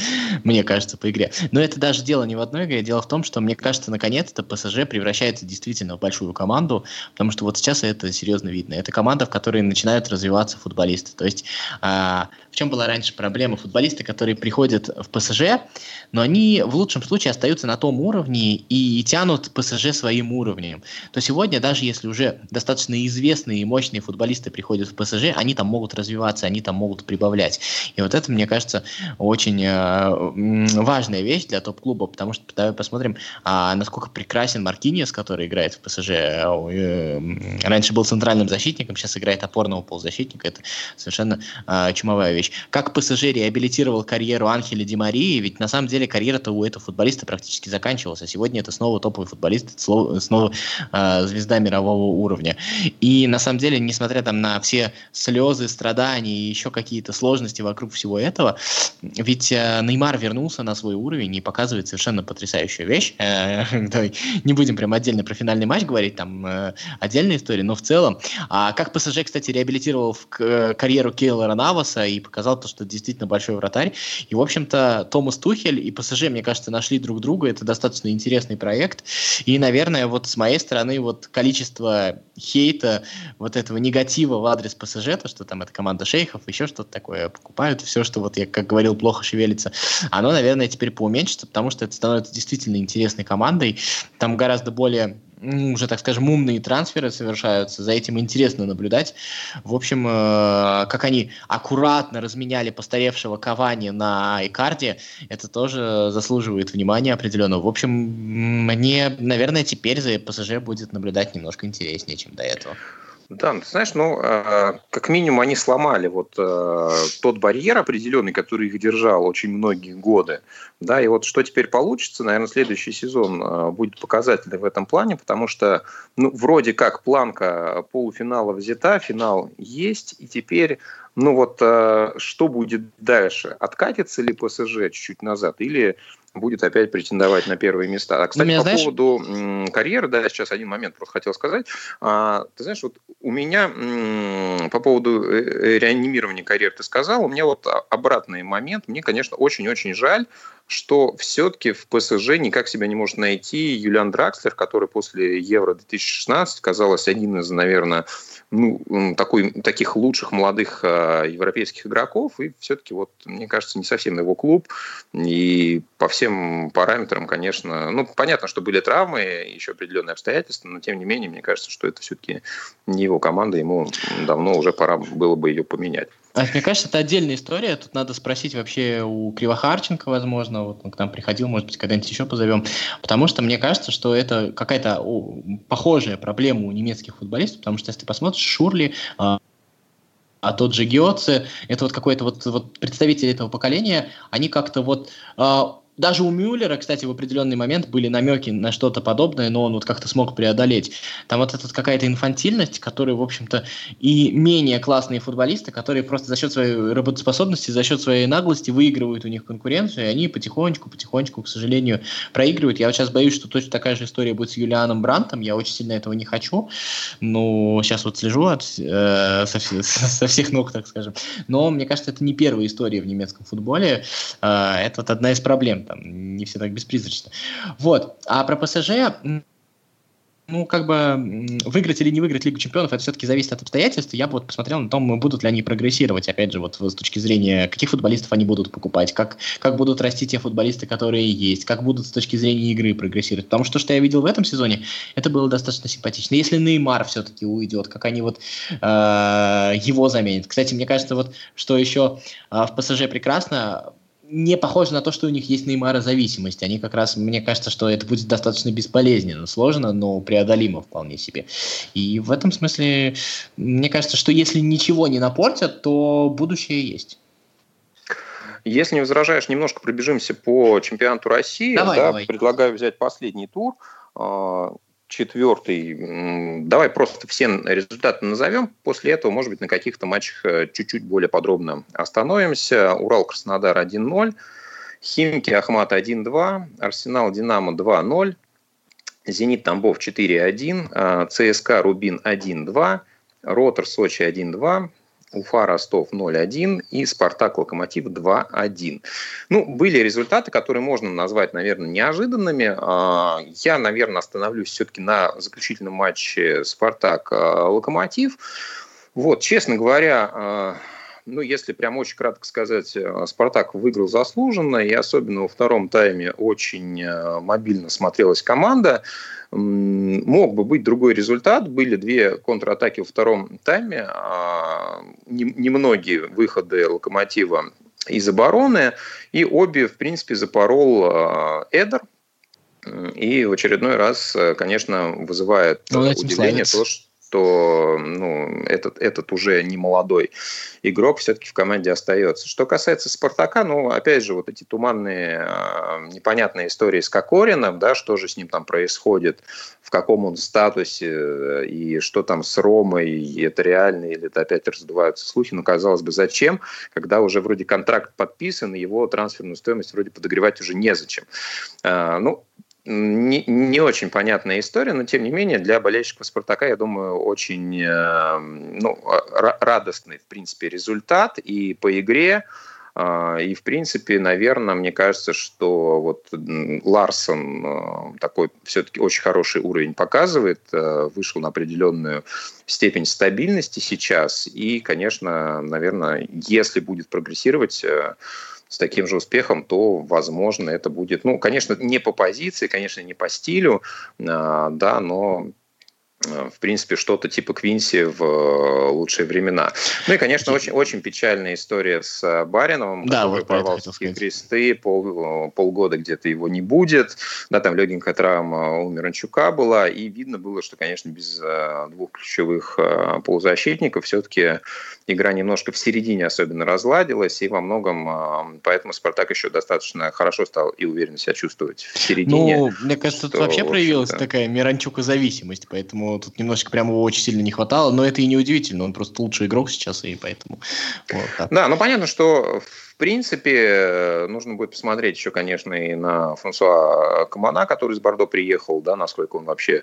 мне кажется, по игре. Но это даже дело не в одной игре, дело в том, что, мне кажется, наконец-то ПСЖ превращается действительно в большую команду, потому что вот сейчас это серьезно видно. Это команда, в которой начинают развиваться футболисты. То есть а, чем была раньше проблема? Футболисты, которые приходят в ПСЖ, но они в лучшем случае остаются на том уровне и тянут ПСЖ своим уровнем. То сегодня, даже если уже достаточно известные и мощные футболисты приходят в ПСЖ, они там могут развиваться, они там могут прибавлять. И вот это, мне кажется, очень э, важная вещь для топ-клуба, потому что давай посмотрим, а, насколько прекрасен Маркиниес, который играет в ПСЖ. Э, раньше был центральным защитником, сейчас играет опорного полузащитника. Это совершенно э, чумовая вещь. Как ПСЖ реабилитировал карьеру Анхеля Ди Марии, ведь на самом деле карьера-то у этого футболиста практически заканчивалась, а сегодня это снова топовый футболист, снова э, звезда мирового уровня. И на самом деле, несмотря там на все слезы, страдания и еще какие-то сложности вокруг всего этого, ведь э, Неймар вернулся на свой уровень и показывает совершенно потрясающую вещь. Э, не будем прям отдельно про финальный матч говорить, там э, отдельная история, но в целом. А как ПСЖ, кстати, реабилитировал в карьеру Кейлора Наваса и то, что действительно большой вратарь. И, в общем-то, Томас Тухель и ПСЖ, мне кажется, нашли друг друга. Это достаточно интересный проект. И, наверное, вот с моей стороны, вот количество хейта, вот этого негатива в адрес ПСЖ, то, что там это команда шейхов, еще что-то такое, покупают все, что вот я, как говорил, плохо шевелится, оно, наверное, теперь поуменьшится, потому что это становится действительно интересной командой. Там гораздо более уже, так скажем, умные трансферы совершаются, за этим интересно наблюдать. В общем, э, как они аккуратно разменяли постаревшего Кавани на Икарде, это тоже заслуживает внимания определенного. В общем, мне, наверное, теперь за ПСЖ будет наблюдать немножко интереснее, чем до этого. Да, ты знаешь, ну, а, как минимум они сломали вот э, тот барьер определенный, который их держал очень многие годы. Да, и вот что теперь получится, наверное, следующий сезон э, будет показательный в этом плане, потому что, ну, вроде как планка полуфинала взята, финал есть, и теперь ну вот что будет дальше? Откатится ли ПСЖ чуть-чуть назад или будет опять претендовать на первые места. А, кстати, меня, по знаешь... поводу карьеры, да, я сейчас один момент просто хотел сказать. А, ты знаешь, вот у меня по поводу э, э, реанимирования карьеры ты сказал, у меня вот обратный момент. Мне, конечно, очень-очень жаль, что все-таки в ПСЖ никак себя не может найти Юлиан Дракслер, который после Евро-2016 казалось один из, наверное, ну, такой, таких лучших молодых э, европейских игроков. И все-таки, вот, мне кажется, не совсем его клуб. И по всем параметрам, конечно, ну, понятно, что были травмы, еще определенные обстоятельства, но тем не менее, мне кажется, что это все-таки не его команда, ему давно уже пора было бы ее поменять. А, мне кажется, это отдельная история. Тут надо спросить вообще у Кривохарченко, возможно, вот он к нам приходил, может быть, когда-нибудь еще позовем. Потому что мне кажется, что это какая-то похожая проблема у немецких футболистов, потому что если ты посмотришь, Шурли, а, а тот же Геоце, это вот какой-то вот, вот представители этого поколения, они как-то вот а, даже у Мюллера, кстати, в определенный момент были намеки на что-то подобное, но он вот как-то смог преодолеть. Там вот эта какая-то инфантильность, которую, в общем-то, и менее классные футболисты, которые просто за счет своей работоспособности, за счет своей наглости выигрывают у них конкуренцию, и они потихонечку, потихонечку, к сожалению, проигрывают. Я вот сейчас боюсь, что точно такая же история будет с Юлианом Брантом. Я очень сильно этого не хочу, но сейчас вот слежу от, э, со, со всех ног, так скажем. Но мне кажется, это не первая история в немецком футболе. Э, это вот одна из проблем там не все так беспризрачно. Вот. А про ПСЖ, ну, как бы выиграть или не выиграть Лигу Чемпионов, это все-таки зависит от обстоятельств. Я бы вот посмотрел на том, будут ли они прогрессировать, опять же, вот с точки зрения, каких футболистов они будут покупать, как, как будут расти те футболисты, которые есть, как будут с точки зрения игры прогрессировать. Потому что, что я видел в этом сезоне, это было достаточно симпатично. Если Неймар все-таки уйдет, как они вот э, его заменят. Кстати, мне кажется, вот что еще э, в ПСЖ прекрасно, не похоже на то, что у них есть Неймара зависимость. Они как раз, мне кажется, что это будет достаточно бесполезненно, сложно, но преодолимо вполне себе. И в этом смысле, мне кажется, что если ничего не напортят, то будущее есть. Если не возражаешь, немножко пробежимся по чемпионату России. Давай, да, давай. Предлагаю взять последний тур. Четвертый. Давай просто все результаты назовем. После этого, может быть, на каких-то матчах э, чуть-чуть более подробно остановимся. Урал-Краснодар 1-0. Химки Ахмат 1-2. Арсенал Динамо 2-0. Зенит Тамбов 4-1. А, ЦСКА Рубин 1-2. Ротор Сочи 1-2. Уфа, Ростов 0-1 и Спартак, Локомотив 2-1. Ну, были результаты, которые можно назвать, наверное, неожиданными. А, я, наверное, остановлюсь все-таки на заключительном матче Спартак-Локомотив. Вот, честно говоря, а, ну, если прям очень кратко сказать, а, Спартак выиграл заслуженно, и особенно во втором тайме очень мобильно смотрелась команда. Мог бы быть другой результат. Были две контратаки во втором тайме, а, немногие выходы «Локомотива» из обороны, и обе, в принципе, запорол а, Эдер, и в очередной раз, конечно, вызывает ну, удивление то, что что ну, этот, этот уже не молодой игрок все-таки в команде остается. Что касается Спартака, ну, опять же, вот эти туманные, э, непонятные истории с Кокорином, да, что же с ним там происходит, в каком он статусе, и что там с Ромой, и это реально, или это опять раздуваются слухи, ну, казалось бы, зачем, когда уже вроде контракт подписан, и его трансферную стоимость вроде подогревать уже незачем. Э, ну, не, не очень понятная история, но тем не менее для болельщиков Спартака, я думаю, очень э, ну, радостный, в принципе, результат и по игре. Э, и, в принципе, наверное, мне кажется, что вот Ларсон э, такой все-таки очень хороший уровень показывает, вышел на определенную степень стабильности сейчас. И, конечно, наверное, если будет прогрессировать с таким же успехом, то, возможно, это будет, ну, конечно, не по позиции, конечно, не по стилю, а, да, но Э, в принципе, что-то типа Квинси в э, лучшие времена. Ну и, конечно, очень, очень печальная история с э, Бариновым, да, который вот порвал кресты, пол, полгода где-то его не будет, да, там легенькая травма у Миранчука была, и видно было, что, конечно, без двух ключевых полузащитников все-таки игра немножко в середине особенно разладилась, и во многом поэтому Спартак еще достаточно хорошо стал и уверенно себя чувствовать в середине. Ну, мне кажется, тут вообще проявилась такая Миранчука-зависимость, поэтому тут немножечко прямо его очень сильно не хватало, но это и не удивительно, он просто лучший игрок сейчас, и поэтому... Вот, да, ну понятно, что в принципе, нужно будет посмотреть еще, конечно, и на Франсуа Камана, который из Бордо приехал, да, насколько он вообще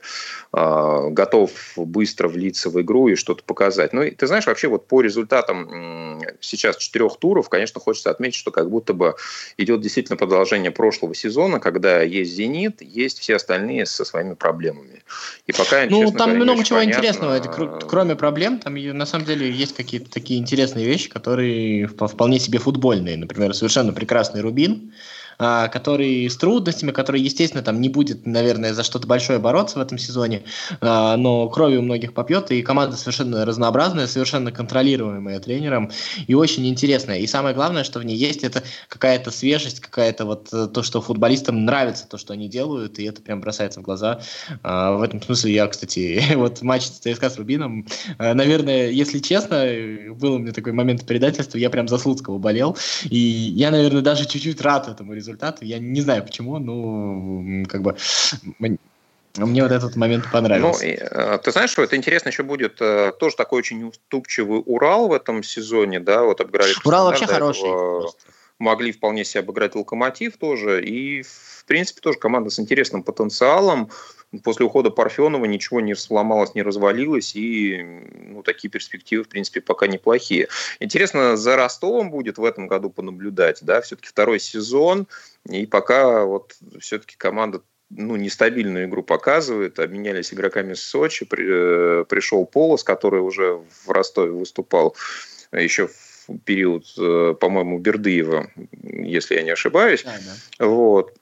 э, готов быстро влиться в игру и что-то показать. Ну, и, ты знаешь, вообще вот по результатам сейчас четырех туров, конечно, хочется отметить, что как будто бы идет действительно продолжение прошлого сезона, когда есть «Зенит», есть все остальные со своими проблемами. И пока, ну, там говоря, много чего понятно... интересного. Это, кроме проблем, там на самом деле есть какие-то такие интересные вещи, которые вполне себе футбольные например, совершенно прекрасный Рубин, который с трудностями, который, естественно, там не будет, наверное, за что-то большое бороться в этом сезоне, а, но крови у многих попьет, и команда совершенно разнообразная, совершенно контролируемая тренером и очень интересная. И самое главное, что в ней есть, это какая-то свежесть, какая-то вот э, то, что футболистам нравится, то, что они делают, и это прям бросается в глаза. А, в этом смысле я, кстати, вот матч ЦСКА с Рубином, э, наверное, если честно, был у меня такой момент предательства, я прям за Слуцкого болел, и я, наверное, даже чуть-чуть рад этому результату, результаты. Я не знаю почему, но как бы мне вот этот момент понравился. Ну, и, э, ты знаешь, что это интересно еще будет э, тоже такой очень уступчивый Урал в этом сезоне, да, вот обыграли. Урал вообще хороший. Могли вполне себе обыграть Локомотив тоже, и в принципе тоже команда с интересным потенциалом. После ухода Парфенова ничего не сломалось, не развалилось, и ну, такие перспективы, в принципе, пока неплохие. Интересно, за Ростовом будет в этом году понаблюдать, да, все-таки второй сезон, и пока вот все-таки команда ну, нестабильную игру показывает. Обменялись игроками с Сочи. При, э, пришел Полос, который уже в Ростове выступал еще в период, э, по-моему, Бердыева, если я не ошибаюсь. А, да. Вот.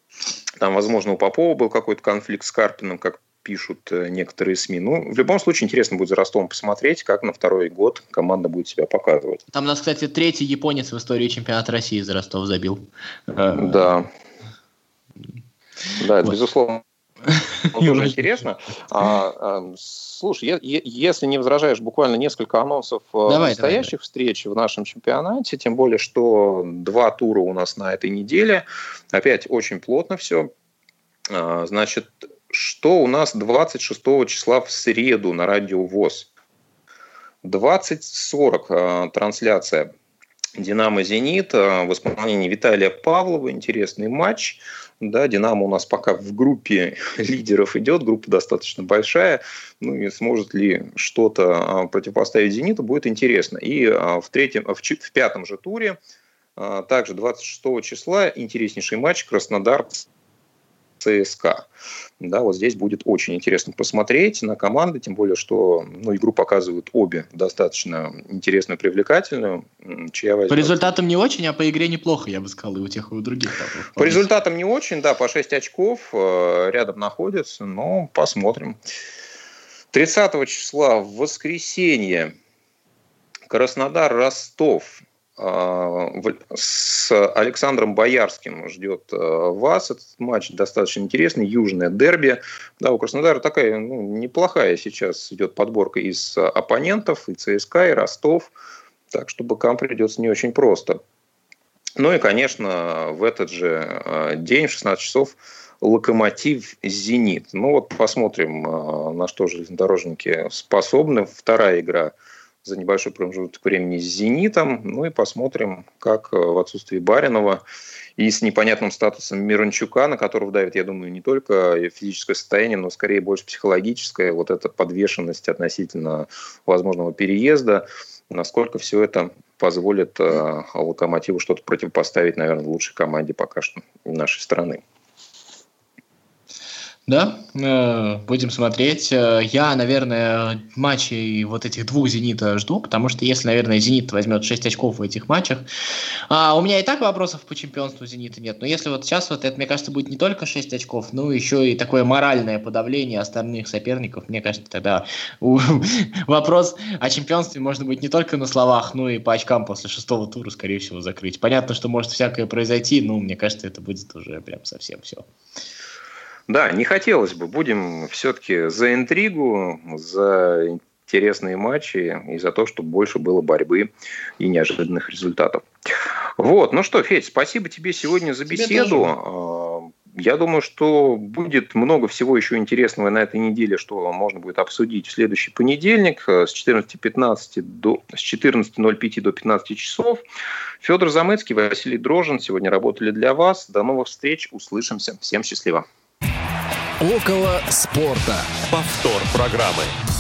Там, возможно, у Попова был какой-то конфликт с Карпином, как пишут э, некоторые СМИ. Ну, в любом случае, интересно будет за Ростовом посмотреть, как на второй год команда будет себя показывать. Там у нас, кстати, третий японец в истории чемпионата России за Ростов забил. Да. Да, это вот. безусловно тоже интересно. А, а, слушай, я, я, если не возражаешь, буквально несколько анонсов э, давай, настоящих давай. встреч в нашем чемпионате, тем более, что два тура у нас на этой неделе. Опять очень плотно все. А, значит, что у нас 26 числа в среду на радио ВОЗ? 20.40 а, трансляция «Динамо-Зенит» в исполнении Виталия Павлова. Интересный матч. Да, Динамо у нас пока в группе лидеров идет, группа достаточно большая. Ну и сможет ли что-то а, противопоставить Зениту, будет интересно. И а, в, третьем, в, в пятом же туре, также 26 числа, интереснейший матч Краснодар ЦСКА. Да, вот здесь будет очень интересно посмотреть на команды, тем более, что ну, игру показывают обе достаточно интересную, привлекательную. Чья возьмет? По результатам не очень, а по игре неплохо, я бы сказал, и у тех, и у других. Топов. По результатам не очень, да, по 6 очков э, рядом находятся, но посмотрим. 30 числа в воскресенье Краснодар-Ростов. А, с Александром Боярским ждет э, вас этот матч достаточно интересный, южное дерби. Да, у Краснодара такая ну, неплохая сейчас идет подборка из оппонентов, и ЦСКА, и Ростов, так что быкам придется не очень просто. Ну и, конечно, в этот же э, день, в 16 часов, Локомотив Зенит. Ну вот посмотрим, э, на что железнодорожники способны. Вторая игра – за небольшой промежуток времени с «Зенитом». Ну и посмотрим, как э, в отсутствии Баринова и с непонятным статусом Мирончука, на которого давит, я думаю, не только физическое состояние, но скорее больше психологическое, вот эта подвешенность относительно возможного переезда, насколько все это позволит э, Локомотиву что-то противопоставить, наверное, лучшей команде пока что нашей страны. Да, э, будем смотреть. Э, я, наверное, матчей вот этих двух «Зенита» жду, потому что если, наверное, «Зенит» возьмет 6 очков в этих матчах, а у меня и так вопросов по чемпионству «Зенита» нет, но если вот сейчас вот это, мне кажется, будет не только 6 очков, но еще и такое моральное подавление остальных соперников, мне кажется, тогда вопрос о чемпионстве можно быть не только на словах, но и по очкам после шестого тура, скорее всего, закрыть. Понятно, что может всякое произойти, но мне кажется, это будет уже прям совсем все. Да, не хотелось бы. Будем все-таки за интригу, за интересные матчи и за то, чтобы больше было борьбы и неожиданных результатов. Вот, ну что, Федь, спасибо тебе сегодня за беседу. А, я думаю, что будет много всего еще интересного на этой неделе, что можно будет обсудить в следующий понедельник с 14.15 до с 14.05 до 15 часов. Федор Замыцкий, Василий Дрожин сегодня работали для вас. До новых встреч, услышимся. Всем счастливо. Около спорта. Повтор программы.